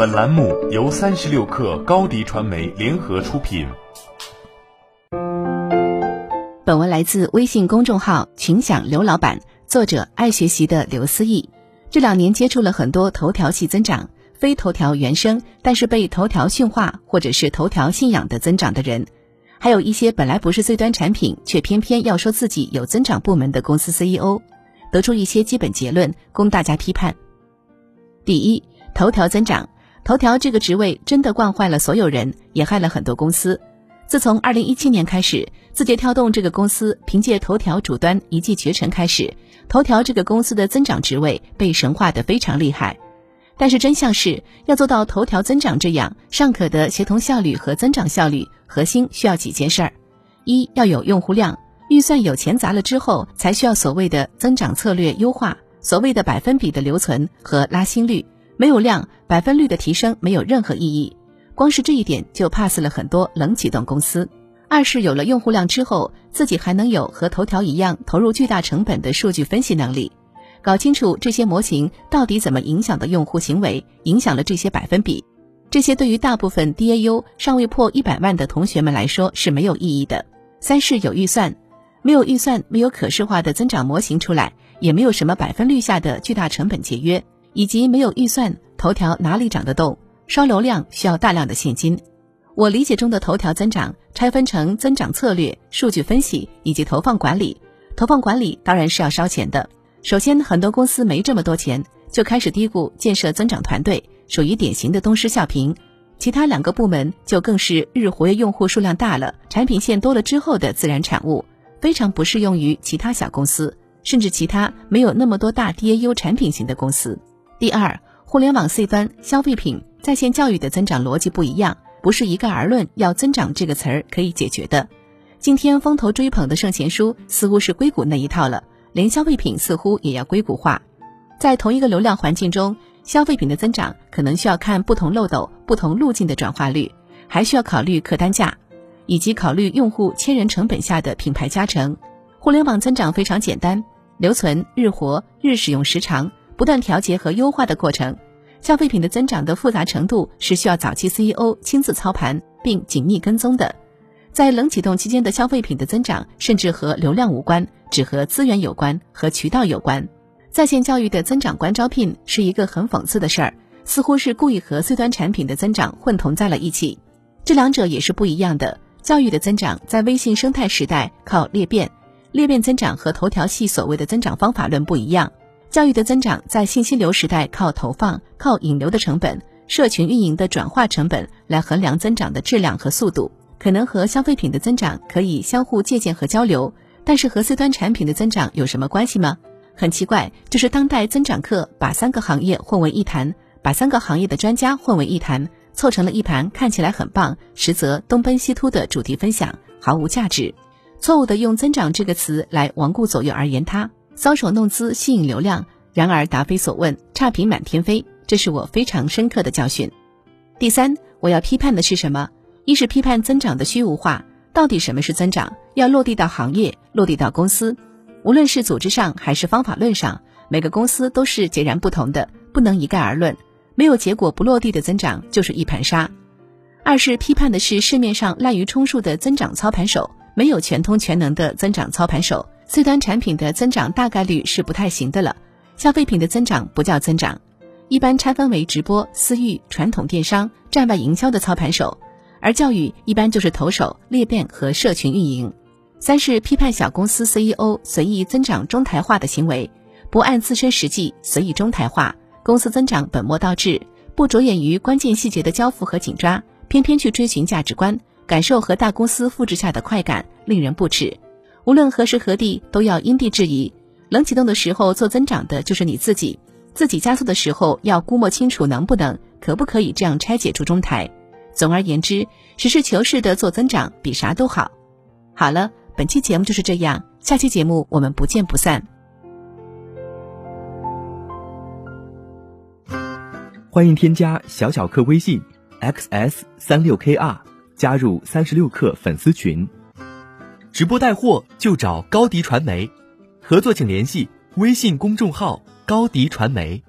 本栏目由三十六氪高低传媒联合出品。本文来自微信公众号“群享刘老板”，作者爱学习的刘思义。这两年接触了很多头条系增长、非头条原生，但是被头条驯化或者是头条信仰的增长的人，还有一些本来不是最端产品，却偏偏要说自己有增长部门的公司 CEO，得出一些基本结论供大家批判。第一，头条增长。头条这个职位真的惯坏了所有人，也害了很多公司。自从二零一七年开始，字节跳动这个公司凭借头条主端一骑绝尘开始，头条这个公司的增长职位被神化的非常厉害。但是真相是要做到头条增长这样尚可的协同效率和增长效率，核心需要几件事儿：一要有用户量，预算有钱砸了之后，才需要所谓的增长策略优化，所谓的百分比的留存和拉新率。没有量，百分率的提升没有任何意义。光是这一点就 pass 了很多冷启动公司。二是有了用户量之后，自己还能有和头条一样投入巨大成本的数据分析能力，搞清楚这些模型到底怎么影响的用户行为，影响了这些百分比。这些对于大部分 DAU 尚未破一百万的同学们来说是没有意义的。三是有预算，没有预算，没有可视化的增长模型出来，也没有什么百分率下的巨大成本节约。以及没有预算，头条哪里涨得动？烧流量需要大量的现金。我理解中的头条增长拆分成增长策略、数据分析以及投放管理。投放管理当然是要烧钱的。首先，很多公司没这么多钱，就开始低估建设增长团队，属于典型的东施效颦。其他两个部门就更是日活跃用户数量大了，产品线多了之后的自然产物，非常不适用于其他小公司，甚至其他没有那么多大 DAU 产品型的公司。第二，互联网 C 端消费品在线教育的增长逻辑不一样，不是一概而论要增长这个词儿可以解决的。今天风头追捧的圣贤书似乎是硅谷那一套了，连消费品似乎也要硅谷化。在同一个流量环境中，消费品的增长可能需要看不同漏斗、不同路径的转化率，还需要考虑客单价，以及考虑用户千人成本下的品牌加成。互联网增长非常简单，留存、日活、日使用时长。不断调节和优化的过程，消费品的增长的复杂程度是需要早期 CEO 亲自操盘并紧密跟踪的。在冷启动期间的消费品的增长，甚至和流量无关，只和资源有关，和渠道有关。在线教育的增长观招聘是一个很讽刺的事儿，似乎是故意和 C 端产品的增长混同在了一起。这两者也是不一样的。教育的增长在微信生态时代靠裂变，裂变增长和头条系所谓的增长方法论不一样。教育的增长在信息流时代靠投放、靠引流的成本、社群运营的转化成本来衡量增长的质量和速度，可能和消费品的增长可以相互借鉴和交流，但是和 C 端产品的增长有什么关系吗？很奇怪，就是当代增长课把三个行业混为一谈，把三个行业的专家混为一谈，凑成了一盘看起来很棒，实则东奔西突的主题分享，毫无价值。错误的用增长这个词来罔顾左右而言他。搔首弄姿吸引流量，然而答非所问，差评满天飞，这是我非常深刻的教训。第三，我要批判的是什么？一是批判增长的虚无化，到底什么是增长？要落地到行业，落地到公司，无论是组织上还是方法论上，每个公司都是截然不同的，不能一概而论。没有结果不落地的增长就是一盘沙。二是批判的是市面上滥竽充数的增长操盘手，没有全通全能的增长操盘手。C 端产品的增长大概率是不太行的了，消费品的增长不叫增长，一般拆分为直播、私域、传统电商、站外营销的操盘手，而教育一般就是投手、裂变和社群运营。三是批判小公司 CEO 随意增长中台化的行为，不按自身实际随意中台化，公司增长本末倒置，不着眼于关键细节的交付和紧抓，偏偏去追寻价值观，感受和大公司复制下的快感，令人不齿。无论何时何地，都要因地制宜。冷启动的时候做增长的就是你自己，自己加速的时候要估摸清楚能不能、可不可以这样拆解出中台。总而言之，实事求是的做增长比啥都好。好了，本期节目就是这样，下期节目我们不见不散。欢迎添加小小客微信 xs 三六 kr，加入三十六课粉丝群。直播带货就找高迪传媒，合作请联系微信公众号高迪传媒。